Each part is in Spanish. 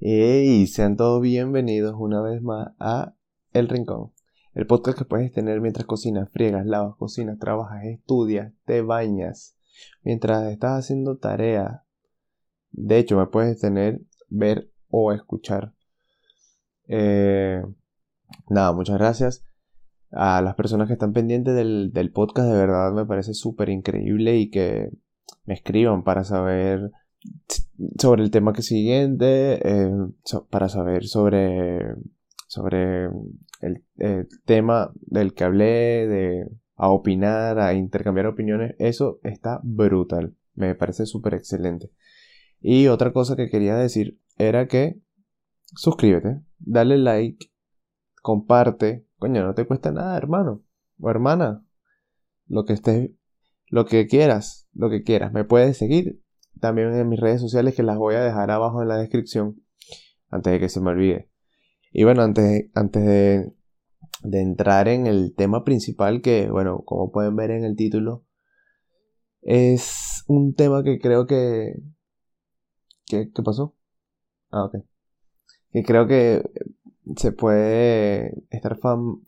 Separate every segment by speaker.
Speaker 1: Y sean todos bienvenidos una vez más a El Rincón, el podcast que puedes tener mientras cocinas, friegas, lavas, cocinas, trabajas, estudias, te bañas, mientras estás haciendo tareas. De hecho, me puedes tener, ver o escuchar. Eh, nada, muchas gracias a las personas que están pendientes del, del podcast. De verdad me parece súper increíble y que me escriban para saber sobre el tema que siguiente, eh, para saber sobre, sobre el, tema del que hablé, de a opinar, a intercambiar opiniones, eso está brutal, me parece súper excelente. Y otra cosa que quería decir era que suscríbete, dale like, comparte, coño, no te cuesta nada, hermano o hermana, lo que estés, lo que quieras, lo que quieras, me puedes seguir también en mis redes sociales que las voy a dejar abajo en la descripción antes de que se me olvide. Y bueno, antes, antes de, entrar en el tema principal que, bueno, como pueden ver en el título, es un tema que creo que... ¿Qué, qué pasó? Ah, ok. Que creo que se puede estar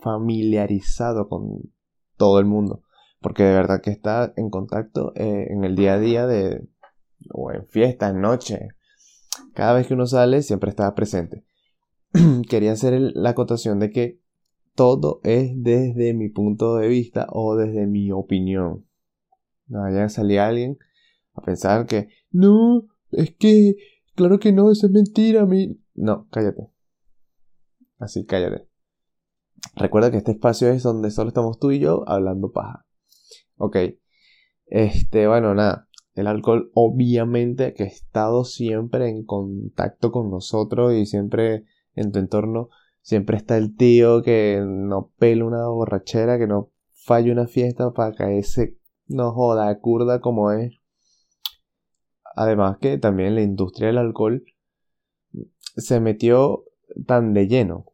Speaker 1: familiarizado con todo el mundo. Porque de verdad que está en contacto eh, en el día a día de, o en fiesta, en noche. Cada vez que uno sale siempre estaba presente. Quería hacer la acotación de que todo es desde mi punto de vista o desde mi opinión. No ya salía alguien a pensar que no, es que claro que no, eso es mentira, mi no, cállate. Así cállate. Recuerda que este espacio es donde solo estamos tú y yo hablando paja. Ok. Este, bueno, nada. El alcohol obviamente que ha estado siempre en contacto con nosotros y siempre en tu entorno siempre está el tío que no pela una borrachera, que no falla una fiesta para caerse, no joda, curda como es. Además que también la industria del alcohol se metió tan de lleno.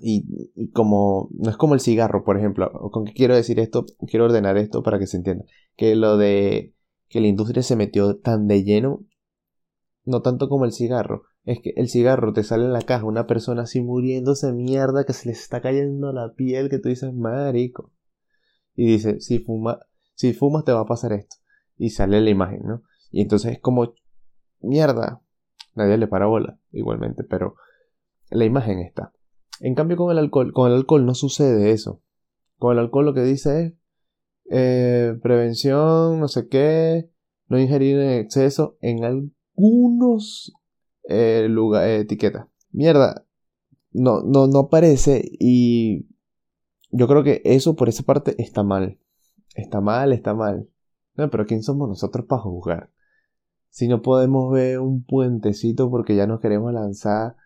Speaker 1: Y, y, como no es como el cigarro, por ejemplo. ¿Con qué quiero decir esto? Quiero ordenar esto para que se entienda. Que lo de que la industria se metió tan de lleno, no tanto como el cigarro, es que el cigarro te sale en la caja una persona así muriéndose mierda que se le está cayendo la piel que tú dices, marico. Y dice, si fuma, si fumas te va a pasar esto. Y sale la imagen, ¿no? Y entonces es como, mierda. Nadie le para bola, igualmente, pero la imagen está. En cambio con el alcohol, con el alcohol no sucede eso. Con el alcohol lo que dice es, eh, prevención, no sé qué, no ingerir en exceso en algunos eh, lugares, etiquetas. Mierda, no, no, no aparece y yo creo que eso por esa parte está mal. Está mal, está mal. No, pero ¿quién somos nosotros para juzgar? Si no podemos ver un puentecito porque ya nos queremos lanzar,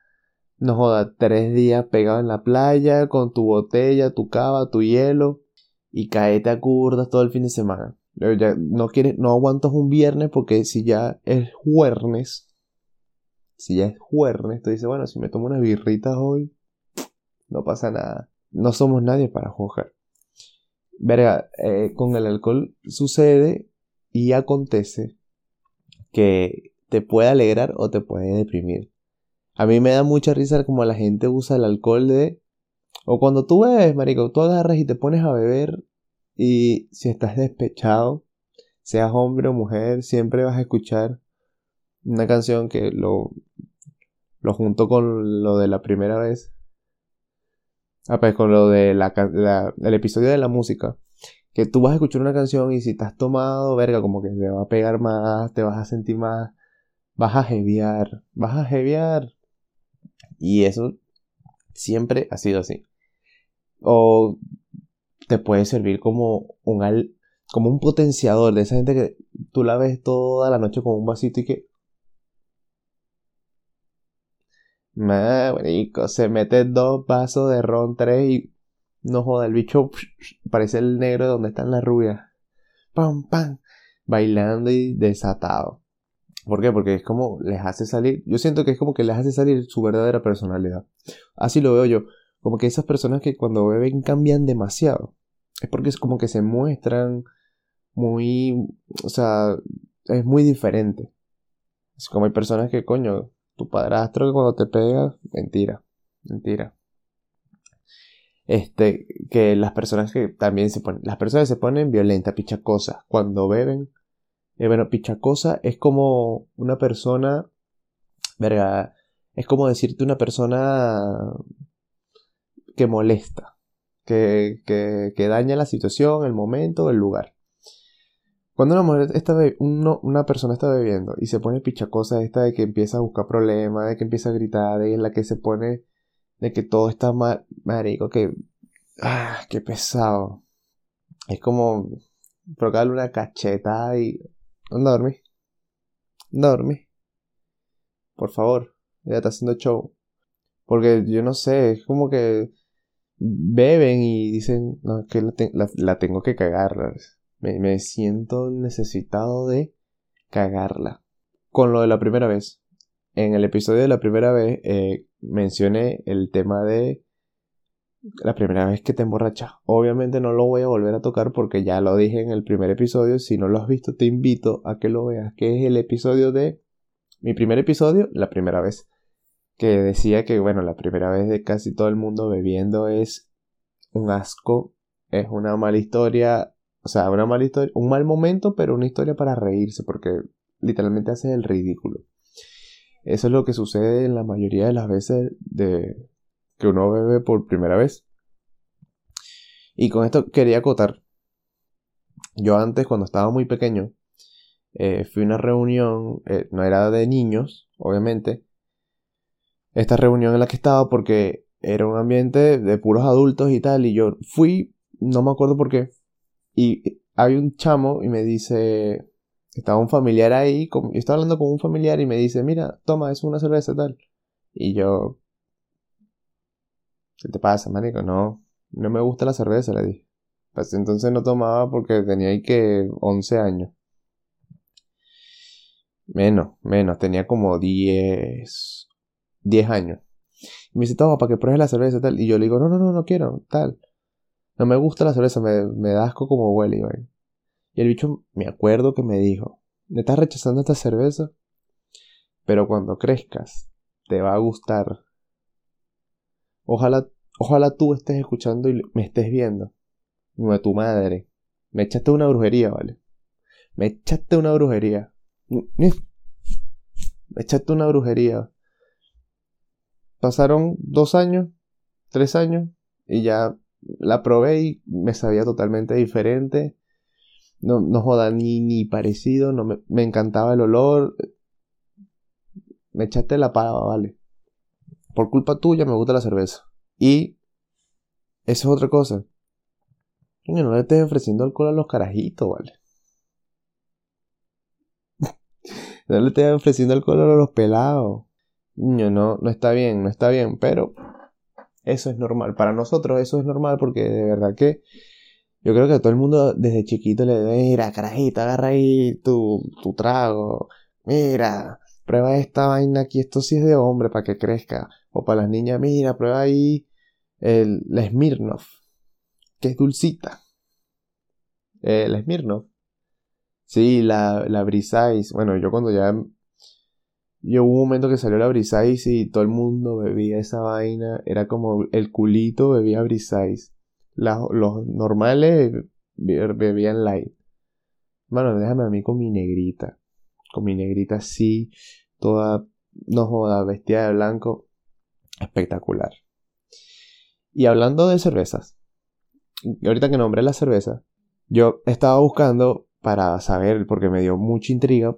Speaker 1: nos joda, tres días pegado en la playa con tu botella, tu cava, tu hielo y caete a curdas todo el fin de semana. No quieres, no aguantas un viernes porque si ya es jueves, si ya es jueves, tú dices, bueno, si me tomo unas birritas hoy, no pasa nada. No somos nadie para juzgar. Verga, eh, con el alcohol sucede y acontece que te puede alegrar o te puede deprimir. A mí me da mucha risa como la gente usa el alcohol de o cuando tú bebes, marico, tú agarras y te pones a beber y si estás despechado, seas hombre o mujer, siempre vas a escuchar una canción que lo, lo junto con lo de la primera vez. Ah, pues con lo de la, el episodio de la música. Que tú vas a escuchar una canción y si estás tomado, verga, como que te va a pegar más, te vas a sentir más, vas a jeviar, vas a jeviar. Y eso siempre ha sido así o te puede servir como un, como un potenciador de esa gente que tú la ves toda la noche con un vasito y que... Marico, se mete dos vasos de ron, tres y... No joda, el bicho parece el negro de donde están las rubias. Pam, pam. Bailando y desatado. ¿Por qué? Porque es como les hace salir. Yo siento que es como que les hace salir su verdadera personalidad. Así lo veo yo. Como que esas personas que cuando beben cambian demasiado. Es porque es como que se muestran muy... O sea, es muy diferente. Es como hay personas que, coño, tu padrastro que cuando te pega, mentira, mentira. Este, que las personas que también se ponen, las personas se ponen violentas, pichacosas, cuando beben. Eh, bueno, pichacosa es como una persona, verga, es como decirte una persona que molesta, que, que, que daña la situación, el momento, el lugar. Cuando una mujer está una persona está bebiendo y se pone pichacosa esta de que empieza a buscar problemas, de que empieza a gritar, de la que se pone de que todo está mal, marico, que ah, qué pesado. Es como provocarle una cacheta y. ¿Dónde dormí? Por favor, ya está haciendo show. Porque yo no sé, es como que beben y dicen, no, que la, tengo que cagar. Me, siento necesitado de cagarla. Con lo de la primera vez. En el episodio de la primera vez eh, mencioné el tema de la primera vez que te emborrachas. Obviamente no lo voy a volver a tocar porque ya lo dije en el primer episodio. Si no lo has visto, te invito a que lo veas, que es el episodio de mi primer episodio, la primera vez. Que decía que, bueno, la primera vez de casi todo el mundo bebiendo es un asco, es una mala historia, o sea, una mala historia, un mal momento, pero una historia para reírse, porque literalmente haces el ridículo. Eso es lo que sucede en la mayoría de las veces de que uno bebe por primera vez. Y con esto quería acotar. Yo antes, cuando estaba muy pequeño, eh, fui a una reunión, eh, no era de niños, obviamente. Esta reunión en la que estaba porque era un ambiente de puros adultos y tal, y yo fui, no me acuerdo por qué, y hay un chamo y me dice, estaba un familiar ahí, yo estaba hablando con un familiar y me dice, mira, toma, es una cerveza tal. Y yo, ¿qué te pasa, marico? No, no me gusta la cerveza, le dije. Pues entonces no tomaba porque tenía ahí que 11 años. Menos, menos, tenía como 10, 10 años. Y me dice, toma, para que pruebes la cerveza tal. Y yo le digo, no, no, no, no quiero, tal. No me gusta la cerveza, me, me da asco como huele, Y el bicho, me acuerdo que me dijo, ¿me estás rechazando esta cerveza? Pero cuando crezcas, te va a gustar. Ojalá Ojalá tú estés escuchando y me estés viendo. No tu madre. Me echaste una brujería, ¿vale? Me echaste una brujería. Me echaste una brujería. Pasaron dos años, tres años, y ya la probé y me sabía totalmente diferente. No, no joda ni, ni parecido, no me, me encantaba el olor. Me echaste la pava, ¿vale? Por culpa tuya me gusta la cerveza. Y eso es otra cosa. no le estés ofreciendo alcohol a los carajitos, ¿vale? no le estés ofreciendo alcohol a los pelados. Niño, no, no está bien, no está bien, pero eso es normal. Para nosotros eso es normal porque de verdad que yo creo que a todo el mundo desde chiquito le debe, mira, carajito, agarra ahí tu, tu trago. Mira, prueba esta vaina aquí, esto sí es de hombre para que crezca. O para las niñas, mira, prueba ahí el, la Smirnoff, que es dulcita. Eh, la Smirnoff. Sí, la, la Brisais. Bueno, yo cuando ya... Hubo un momento que salió la Brisais y todo el mundo bebía esa vaina. Era como el culito bebía Brisais. los normales bebían light. Bueno, déjame a mí con mi negrita. Con mi negrita así, toda, no joda, vestida de blanco. Espectacular. Y hablando de cervezas, ahorita que nombré la cerveza, yo estaba buscando para saber, porque me dio mucha intriga,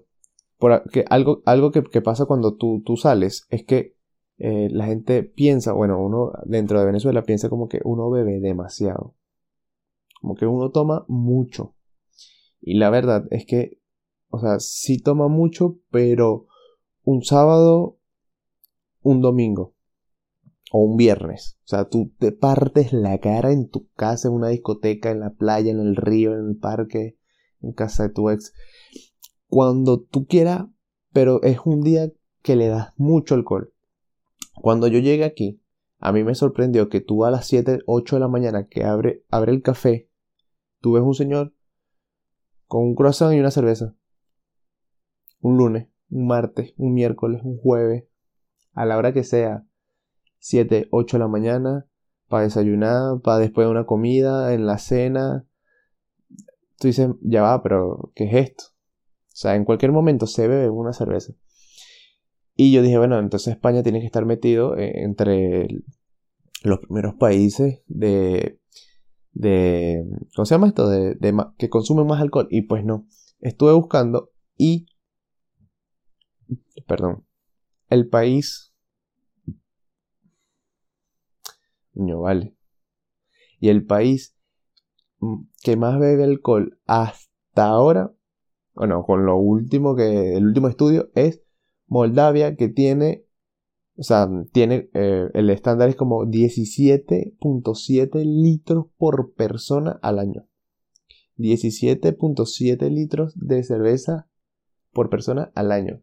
Speaker 1: porque algo, algo que, pasa cuando tú, tú, sales es que eh, la gente piensa, bueno, uno dentro de Venezuela piensa como que uno bebe demasiado, como que uno toma mucho. Y la verdad es que, o sea, sí toma mucho, pero un sábado, un domingo o un viernes. O sea, tú te partes la cara en tu casa, en una discoteca, en la playa, en el río, en el parque, en casa de tu ex. Cuando tú quieras, pero es un día que le das mucho alcohol. Cuando yo llegué aquí, a mí me sorprendió que tú a las 7, 8 de la mañana que abre, abre el café, tú ves un señor con un croissant y una cerveza. Un lunes, un martes, un miércoles, un jueves, a la hora que sea, 7, 8 de la mañana, para desayunar, para después de una comida, en la cena. Tú dices, ya va, pero ¿qué es esto? O sea, en cualquier momento se bebe una cerveza. Y yo dije, bueno, entonces España tiene que estar metido eh, entre los primeros países de, de ¿cómo se llama esto? De, de, que consumen más alcohol. Y pues no, estuve buscando y, perdón, el país No vale. Y el país mm, que más bebe alcohol hasta ahora, bueno, con lo último que, el último estudio es Moldavia, que tiene, o sea, tiene, eh, el estándar es como 17.7 litros por persona al año. 17.7 litros de cerveza por persona al año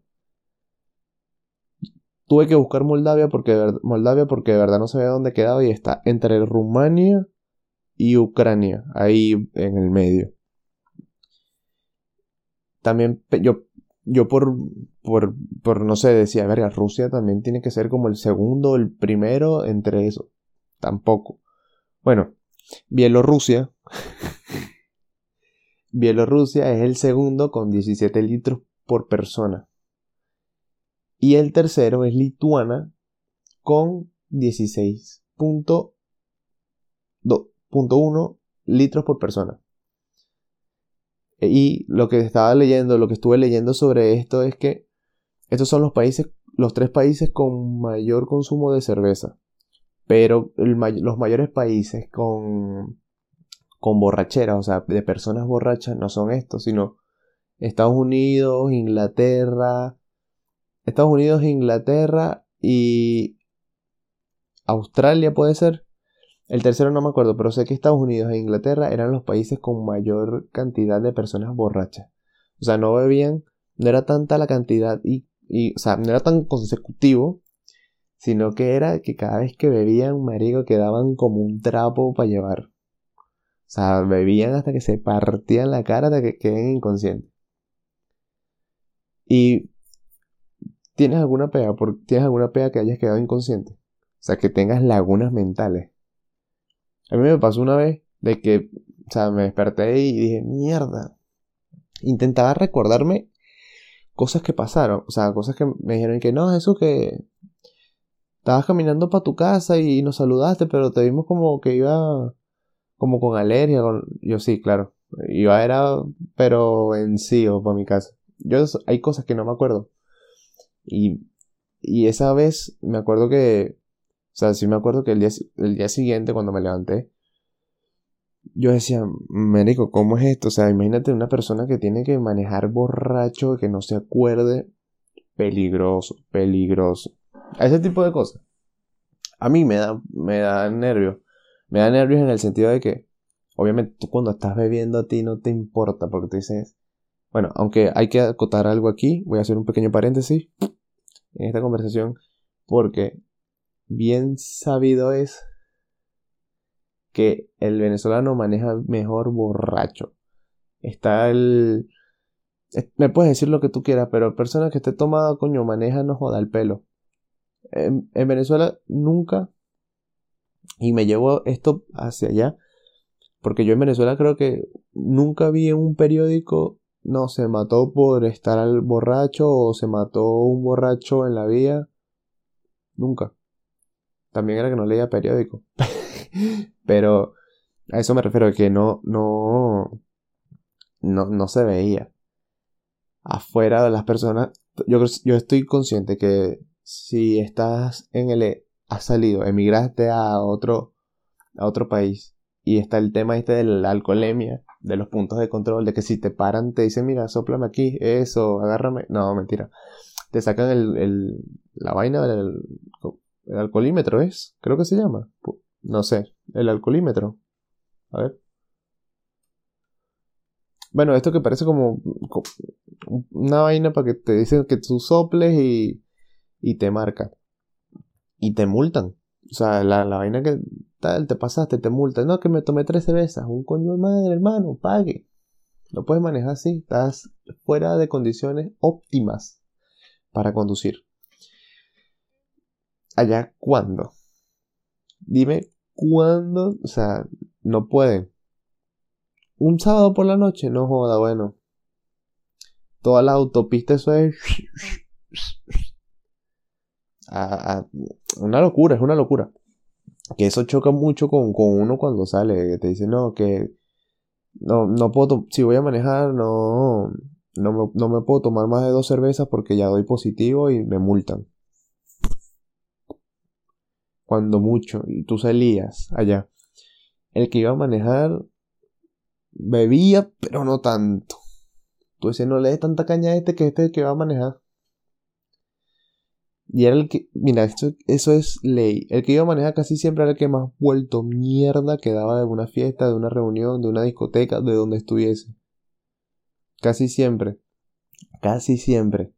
Speaker 1: tuve que buscar Moldavia porque, Moldavia porque de verdad no sabía dónde quedaba y está entre Rumania y Ucrania, ahí en el medio. También yo, yo por, por, por, no sé, decía, verga, Rusia también tiene que ser como el segundo, el primero entre eso. Tampoco. Bueno, Bielorrusia. Bielorrusia es el segundo con 17 litros por persona. Y el tercero es Lituana con 16.1 litros por persona. Y lo que estaba leyendo, lo que estuve leyendo sobre esto es que estos son los países, los tres países con mayor consumo de cerveza. Pero los mayores países con, con borrachera, o sea, de personas borrachas, no son estos, sino Estados Unidos, Inglaterra, Estados Unidos, Inglaterra y Australia puede ser. El tercero no me acuerdo, pero sé que Estados Unidos e Inglaterra eran los países con mayor cantidad de personas borrachas. O sea, no bebían, no era tanta la cantidad y, o sea, no era tan consecutivo, sino que era que cada vez que bebían, marico, quedaban como un trapo para llevar. O sea, bebían hasta que se partían la cara hasta que queden inconscientes. Y ¿Tienes alguna pega? ¿Tienes alguna pega que hayas quedado inconsciente? O sea, que tengas lagunas mentales. A mí me pasó una vez de que, o sea, me desperté y dije, mierda. Intentaba recordarme cosas que pasaron. O sea, cosas que me dijeron que no, eso que estabas caminando para tu casa y nos saludaste, pero te vimos como que iba como con alergia. Yo sí, claro. Iba era, pero en sí o para mi casa. Yo hay cosas que no me acuerdo. Y, y esa vez me acuerdo que, sea, sí me acuerdo que el día, el día siguiente cuando me levanté, yo decía, médico, ¿cómo es esto? O sea, imagínate una persona que tiene que manejar borracho, que no se acuerde, peligroso, peligroso. Ese tipo de cosas. A mí me da, me da nervios. Me da nervios en el sentido de que, obviamente, tú cuando estás bebiendo a ti no te importa, porque tú dices, bueno, aunque hay que acotar algo aquí, voy a hacer un pequeño paréntesis en esta conversación porque bien sabido es que el venezolano maneja mejor borracho. Está el... Me puedes decir lo que tú quieras, pero persona que esté tomada, coño, maneja, no joda el pelo. En, en Venezuela nunca, y me llevo esto hacia allá, porque yo en Venezuela creo que nunca vi en un periódico no, se mató por estar al borracho o se mató un borracho en la vía. Nunca. También era que no leía periódico. Pero a eso me refiero, que no, no, no, no se veía. Afuera de las personas, yo, yo estoy consciente que si estás en el, has salido, emigraste a otro, a otro país y está el tema este de la alcoholemia, de los puntos de control, de que si te paran, te dicen, mira, soplame aquí, eso, agárrame. No, mentira. Te sacan el, la vaina del el alcoholímetro, ¿es? Creo que se llama. No sé, el alcoholímetro. A ver. Bueno, esto que parece como, una vaina para que te dicen que tú soples y, y te marca. Y te multan. O sea, la, la vaina que tal, te pasaste, te multa. No, que me tomé tres cervezas. Un coño de madre, hermano, pague. No puedes manejar así. Estás fuera de condiciones óptimas para conducir. Allá cuándo. Dime cuándo, o sea, no pueden. Un sábado por la noche, no joda, bueno. Toda la autopista, eso es. una locura, es una locura. Que eso choca mucho con, con uno cuando sale. Que te dice, no, que. No, no puedo. Si voy a manejar, no. No me, no me puedo tomar más de dos cervezas porque ya doy positivo y me multan. Cuando mucho. Y tú salías allá. El que iba a manejar bebía, pero no tanto. Tú decías, no le des tanta caña a este que este es el que va a manejar. Y era el que, mira, esto, eso es ley. El que iba a manejar casi siempre era el que más vuelto mierda quedaba de una fiesta, de una reunión, de una discoteca, de donde estuviese. Casi siempre. Casi siempre.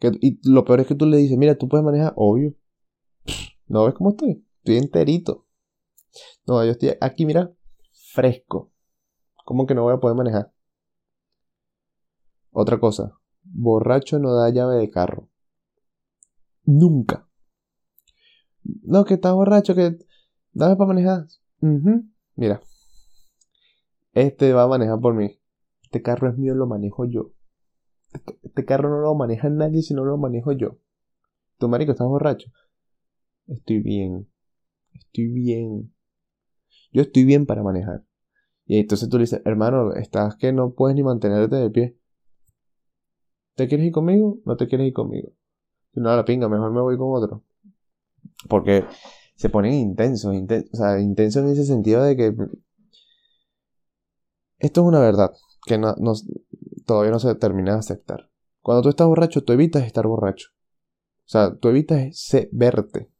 Speaker 1: y lo peor es que tú le dices, mira, tú puedes manejar, obvio. ¿No ves cómo estoy? Estoy enterito. No, yo estoy aquí, mira, fresco. ¿Cómo que no voy a poder manejar? Otra cosa, borracho no da llave de carro. Nunca. No, que estás borracho, que dame para manejar. Mira, este va a manejar por mí. Este carro es mío, lo manejo yo. Este carro no lo maneja nadie si no lo manejo yo. Tu marico, estás borracho. Estoy bien. Estoy bien. Yo estoy bien para manejar. Y entonces tú le dices, hermano, estás que no puedes ni mantenerte de pie. ¿Te quieres ir conmigo? No te quieres ir conmigo. Si no, la pinga, mejor me voy con otro. Porque se ponen intensos, o sea, intensos en ese sentido de que esto es una verdad que todavía no se termina de aceptar. Cuando tú estás borracho, tú evitas estar borracho. O sea, tú evitas verte.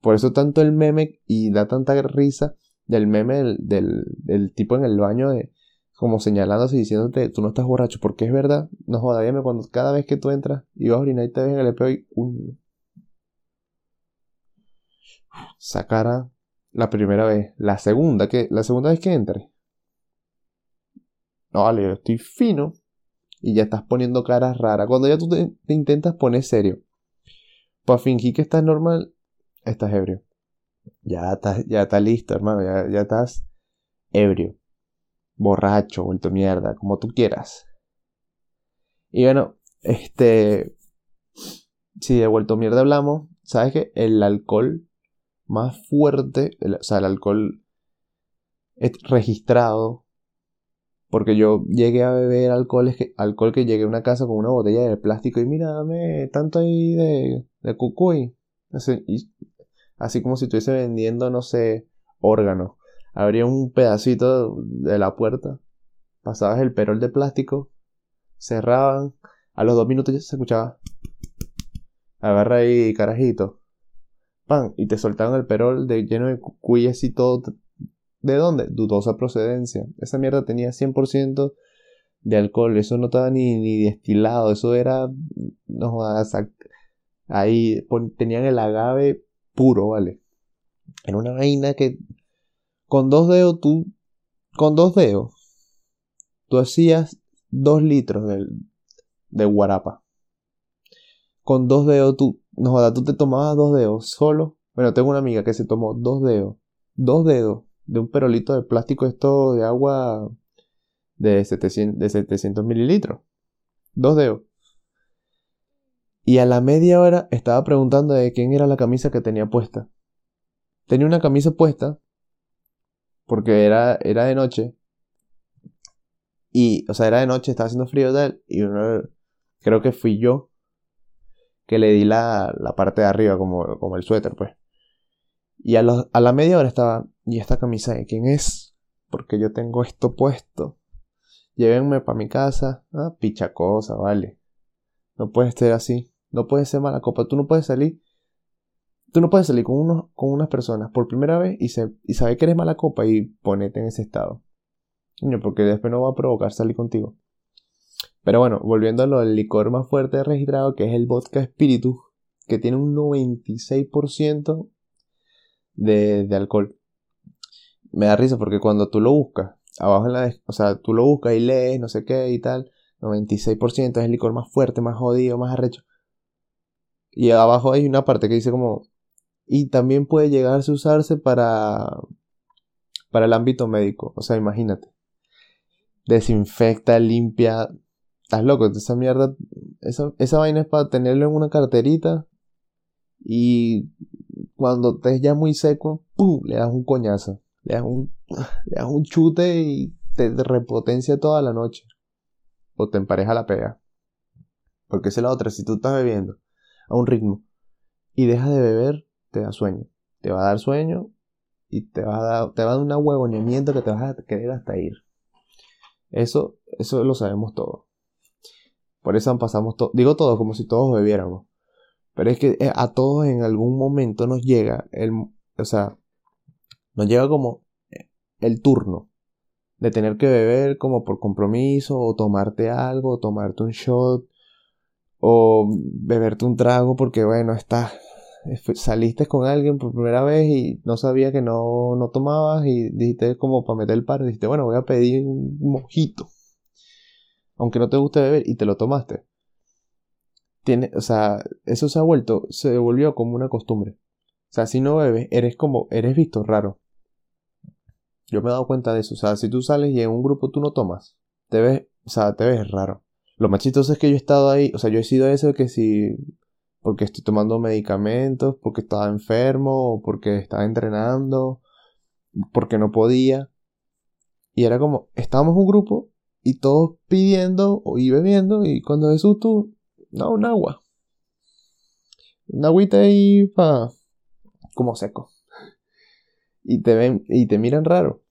Speaker 1: Por eso tanto el meme y da tanta risa del meme del, del, tipo en el baño de como señalándose y diciéndote tú no estás borracho, porque es verdad, no joda, dime cuando cada vez que tú entras y vas a orinar y te ves en el espejo y sacara la primera vez, la segunda que la segunda vez que entres. No, vale, yo estoy fino y ya estás poniendo caras raras. Cuando ya tú te, intentas poner serio, para fingir que estás normal, estás ebrio. Ya estás, ya estás listo, hermano, ya, ya estás ebrio, borracho, vuelto mierda, como tú quieras. Y bueno, este, si de vuelto mierda hablamos, sabes que el alcohol más fuerte, o sea, el alcohol registrado porque yo llegué a beber alcohol, que, alcohol que llegué a una casa con una botella de plástico y mira, dame tanto ahí de, de cucuy. Así, así como si estuviese vendiendo, no sé, órganos. Abría un pedacito de la puerta, pasabas el perol de plástico, cerraban, a los dos minutos ya se escuchaba. Agarra ahí, carajito. Pan, y te soltaban el perol de lleno de cuyes y todo ¿De dónde? Dudosa procedencia. Esa mierda tenía 100% de alcohol. Eso no estaba ni, ni destilado. Eso era. No Ahí tenían el agave puro, ¿vale? Era una vaina que. Con dos dedos tú. Con dos dedos. Tú hacías dos litros de, de guarapa. Con dos dedos tú. No jodas, tú te tomabas dos dedos solo. Bueno, tengo una amiga que se tomó dos dedos. Dos dedos de un perolito de plástico esto de agua de 700, de 700 mililitros. Dos dedos. Y a la media hora estaba preguntando de quién era la camisa que tenía puesta. Tenía una camisa puesta porque era, era de noche. Y, o sea, era de noche, estaba haciendo frío tal. Y uno, creo que fui yo que le di la, la parte de arriba como, como el suéter, pues. Y a, a la media hora estaba, ¿y esta camisa de quién es? Porque yo tengo esto puesto. Llévenme para mi casa. Ah, picha cosa, vale. No puedes ser así. No puedes ser mala copa. Tú no puedes salir. Tú no puedes salir con, unos, con unas personas por primera vez y, se, y saber que eres mala copa y ponerte en ese estado. Porque después no va a provocar salir contigo. Pero bueno, volviendo a lo del licor más fuerte registrado, que es el vodka espíritu, que tiene un 96% de, de alcohol. Me da risa porque cuando tú lo buscas, abajo en la... O sea, tú lo buscas y lees, no sé qué y tal, 96% es el licor más fuerte, más jodido, más arrecho. Y abajo hay una parte que dice como y también puede llegarse a usarse para, para el ámbito médico. O sea, imagínate. Desinfecta, limpia. Estás loco, esa mierda, esa, esa vaina es para tenerlo en una carterita y cuando estés ya muy seco, ¡pum! le das un coñazo, le das un, le das un chute y te repotencia toda la noche. O te empareja la pega. Porque esa es la otra, si tú estás bebiendo a un ritmo y dejas de beber, te da sueño. Te va a dar sueño y te va a dar, te va a dar una huevoneamiento que te vas a querer hasta ir. Eso, eso lo sabemos todo. Por eso pasamos todo, digo todo como si todos bebiéramos. Pero es que eh, a todos en algún momento nos llega el, o sea, nos llega como el turno de tener que beber como por compromiso o tomarte algo, o tomarte un shot o beberte un trago porque bueno, estás saliste con alguien por primera vez y no sabía que no, no tomabas y dijiste como para meter el par, dijiste, bueno, voy a pedir un mojito. Aunque no te guste beber y te lo tomaste. Tiene, o sea, eso se ha vuelto, se volvió como una costumbre. O sea, si no bebes, eres como, eres visto raro. Yo me he dado cuenta de eso. O sea, si tú sales y en un grupo tú no tomas, te ves, o sea, te ves raro. Lo más chistoso es que yo he estado ahí, o sea, yo he sido eso que si porque estoy tomando medicamentos, porque estaba enfermo, o porque estaba entrenando, porque no podía. Y era como, estábamos un grupo y todos pidiendo y bebiendo y cuando Jesús tú, no, un agua. Un agüita ahí pa, como seco. Y te ven y te miran raro.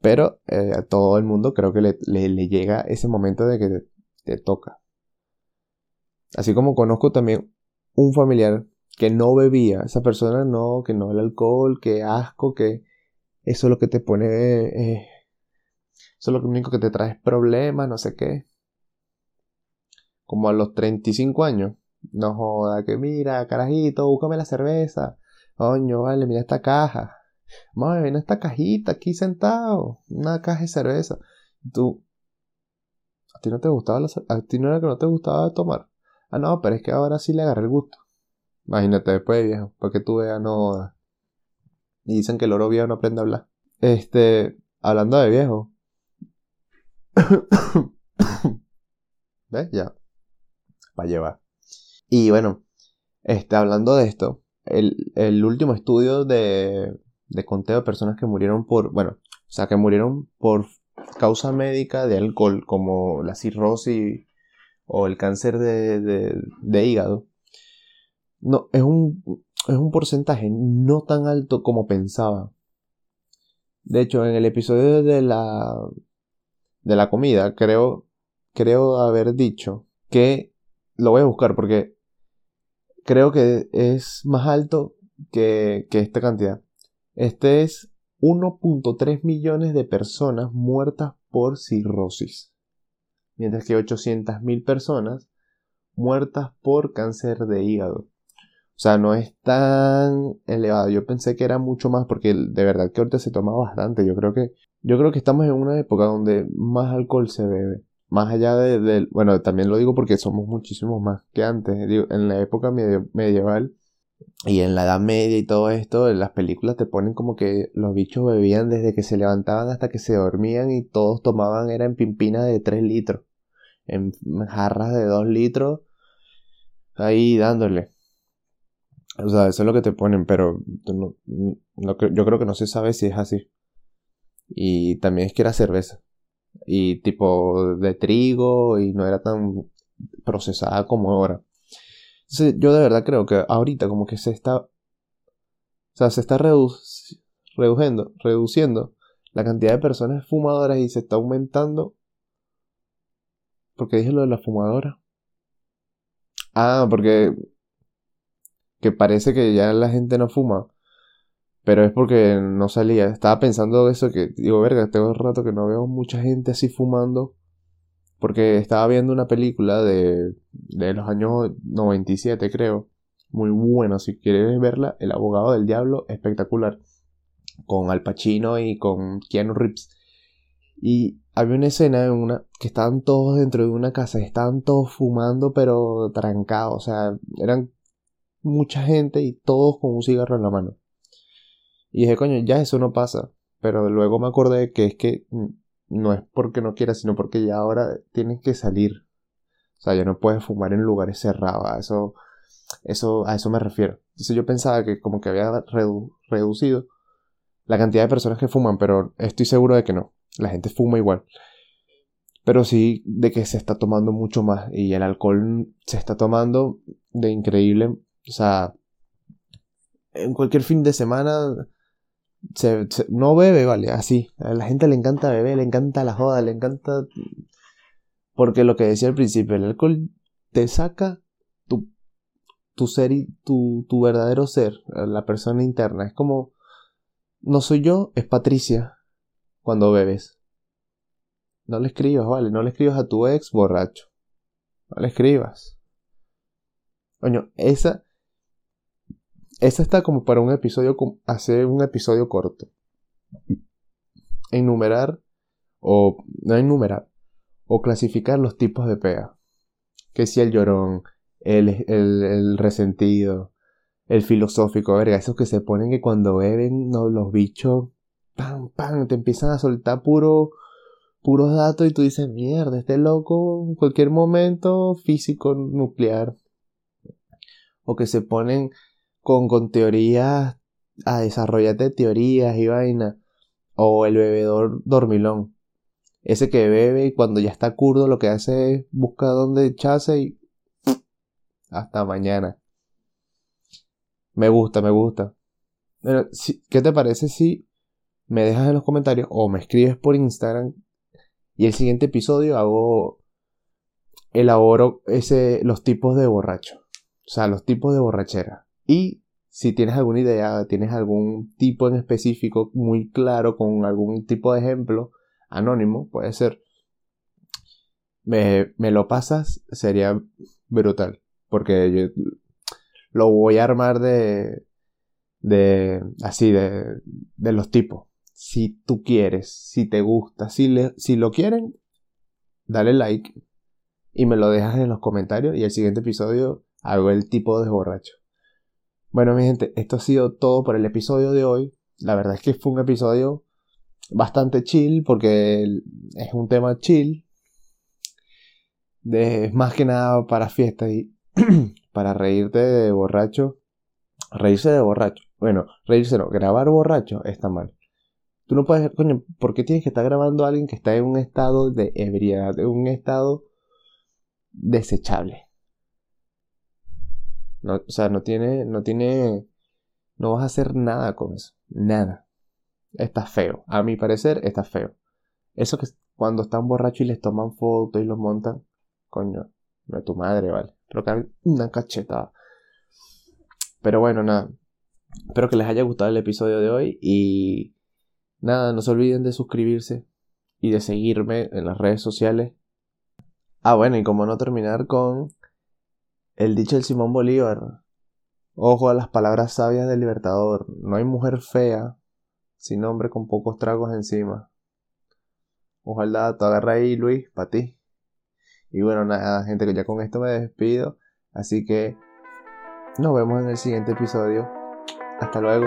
Speaker 1: Pero eh, a todo el mundo creo que le, le, llega ese momento de que te, toca. Así como conozco también un familiar que no bebía, esa persona no, que no el alcohol, que asco, que eso es lo que te pone, eh, eso es lo único que te trae problemas, no sé qué. Como a los 35 años, no joda, que mira, carajito, búscame la cerveza. Coño, vale, mira esta caja. Vamos ven esta cajita aquí sentado, una caja de cerveza. Tú, a ti no te gustaba la, a ti no era que no te gustaba tomar. Ah, no, pero es que ahora sí le agarré el gusto. Imagínate después, viejo, porque tú veas, no. Y dicen que el oro viejo no aprende a hablar. Este, hablando de viejo. ¿Ves? Ya. Va a llevar. Y bueno, este, hablando de esto, el, el último estudio de, de conteo de personas que murieron por, bueno, o sea, que murieron por causa médica de alcohol, como la cirrosis o el cáncer de, hígado, no, es un, es un porcentaje no tan alto como pensaba. De hecho, en el episodio de la, de la comida, creo, creo haber dicho que lo voy a buscar porque creo que es más alto que, que esta cantidad. Este es 1.3 millones de personas muertas por cirrosis mientras que 800.000 personas muertas por cáncer de hígado. O sea, no es tan elevado. Yo pensé que era mucho más porque de verdad que ahorita se toma bastante. Yo creo que yo creo que estamos en una época donde más alcohol se bebe. Más allá de, bueno, también lo digo porque somos muchísimos más que antes. en la época medieval y en la Edad Media y todo esto, en las películas te ponen como que los bichos bebían desde que se levantaban hasta que se dormían y todos tomaban, era en pimpina de 3 litros en jarras de 2 litros, ahí dándole. O sea, eso es lo que te ponen, pero no, yo creo que no se sabe si es así. Y también es que era cerveza. Y tipo de trigo y no era tan procesada como ahora. Yo de verdad creo que ahorita como que se está... O sea, se está reduciendo, reduciendo la cantidad de personas fumadoras y se está aumentando porque dije lo de la fumadora? Ah, porque que parece que ya la gente no fuma. Pero es porque no salía. Estaba pensando eso que digo, verga, tengo rato que no veo mucha gente así fumando. Porque estaba viendo una película de, de los años 97, creo. Muy buena, si quieres verla. El abogado del diablo, espectacular. Con Al Pacino y con Keanu Reeves. Y había una escena en una que estaban todos dentro de una casa, estaban todos fumando pero trancados, o sea, eran mucha gente y todos con un cigarro en la mano. Y dije, coño, ya eso no pasa. Pero luego me acordé que es que no es porque no quieras, sino porque ya ahora tienes que salir. O sea, ya no puedes fumar en lugares cerrados. A eso, eso, a eso me refiero. Entonces yo pensaba que como que había reducido la cantidad de personas que fuman, pero estoy seguro de que no. La gente fuma igual. Pero sí de que se está tomando mucho más. Y el alcohol se está tomando de increíble. O sea, en cualquier fin de semana se, no bebe, vale, así. A la gente le encanta beber, le encanta la joda, le encanta... Porque lo que decía al principio, el alcohol te saca tu, tu ser y tu, tu verdadero ser, la persona interna. Es como, no soy yo, es Patricia cuando bebes. No le escribas, vale, no le escribas a tu ex borracho. No le escribas. Coño, esa esta está como para un episodio, hacer un episodio corto. Enumerar, o no enumerar, o clasificar los tipos de pea. Que si el llorón, el, el, resentido, el filosófico, verga, esos que se ponen que cuando beben no, los bichos, pam, pam, te empiezan a soltar puro, puros datos y tú dices, mierda, este loco en cualquier momento físico nuclear. O que se ponen con, con teorías, a desarrollarte teorías y vaina. O el bebedor dormilón. Ese que bebe y cuando ya está curdo lo que hace es buscar dónde echarse y... Hasta mañana. Me gusta, me gusta. Bueno, ¿qué te parece si me dejas en los comentarios o me escribes por Instagram y el siguiente episodio hago elaboro ese los tipos de borracho, o sea, los tipos de borrachera. Y si tienes alguna idea, tienes algún tipo en específico muy claro con algún tipo de ejemplo anónimo, puede ser, me, lo pasas, sería brutal. Porque yo lo voy a armar de, de, así, de, de los tipos. Si tú quieres, si te gusta, si, le, si lo quieren, dale like y me lo dejas en los comentarios y el siguiente episodio hago el tipo de borracho. Bueno, mi gente, esto ha sido todo por el episodio de hoy. La verdad es que fue un episodio bastante chill porque es un tema chill. De, más que nada para fiestas y para reírte de borracho. Reírse de borracho. Bueno, reírse no, grabar borracho está mal. Tú no puedes, coño, ¿por qué tienes que estar grabando a alguien que está en un estado de ebriedad, en un estado desechable? No, o sea, no tiene, no tiene, no vas a hacer nada con eso. Nada. Está feo. A mi parecer, está feo. Eso que cuando están borrachos y les toman fotos y los montan, coño, no tu madre, vale. Pero que una cachetada. Pero bueno, nada. Espero que les haya gustado el episodio de hoy y nada, no se olviden de suscribirse y de seguirme en las redes sociales. Ah, bueno, y como no terminar con el dicho del Simón Bolívar. Ojo a las palabras sabias del Libertador. No hay mujer fea sin hombre con pocos tragos encima. Ojalá te agarra ahí, Luis, para ti. Y bueno, nada, gente, que ya con esto me despido. Así que nos vemos en el siguiente episodio. Hasta luego.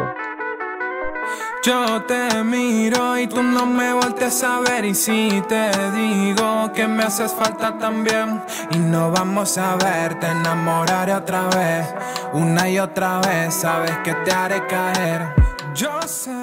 Speaker 2: Yo te miro y tú no me volteas a ver y si te digo que me haces falta también y no vamos a ver, te enamoraré otra vez, una y otra vez, sabes que te haré caer. Yo sé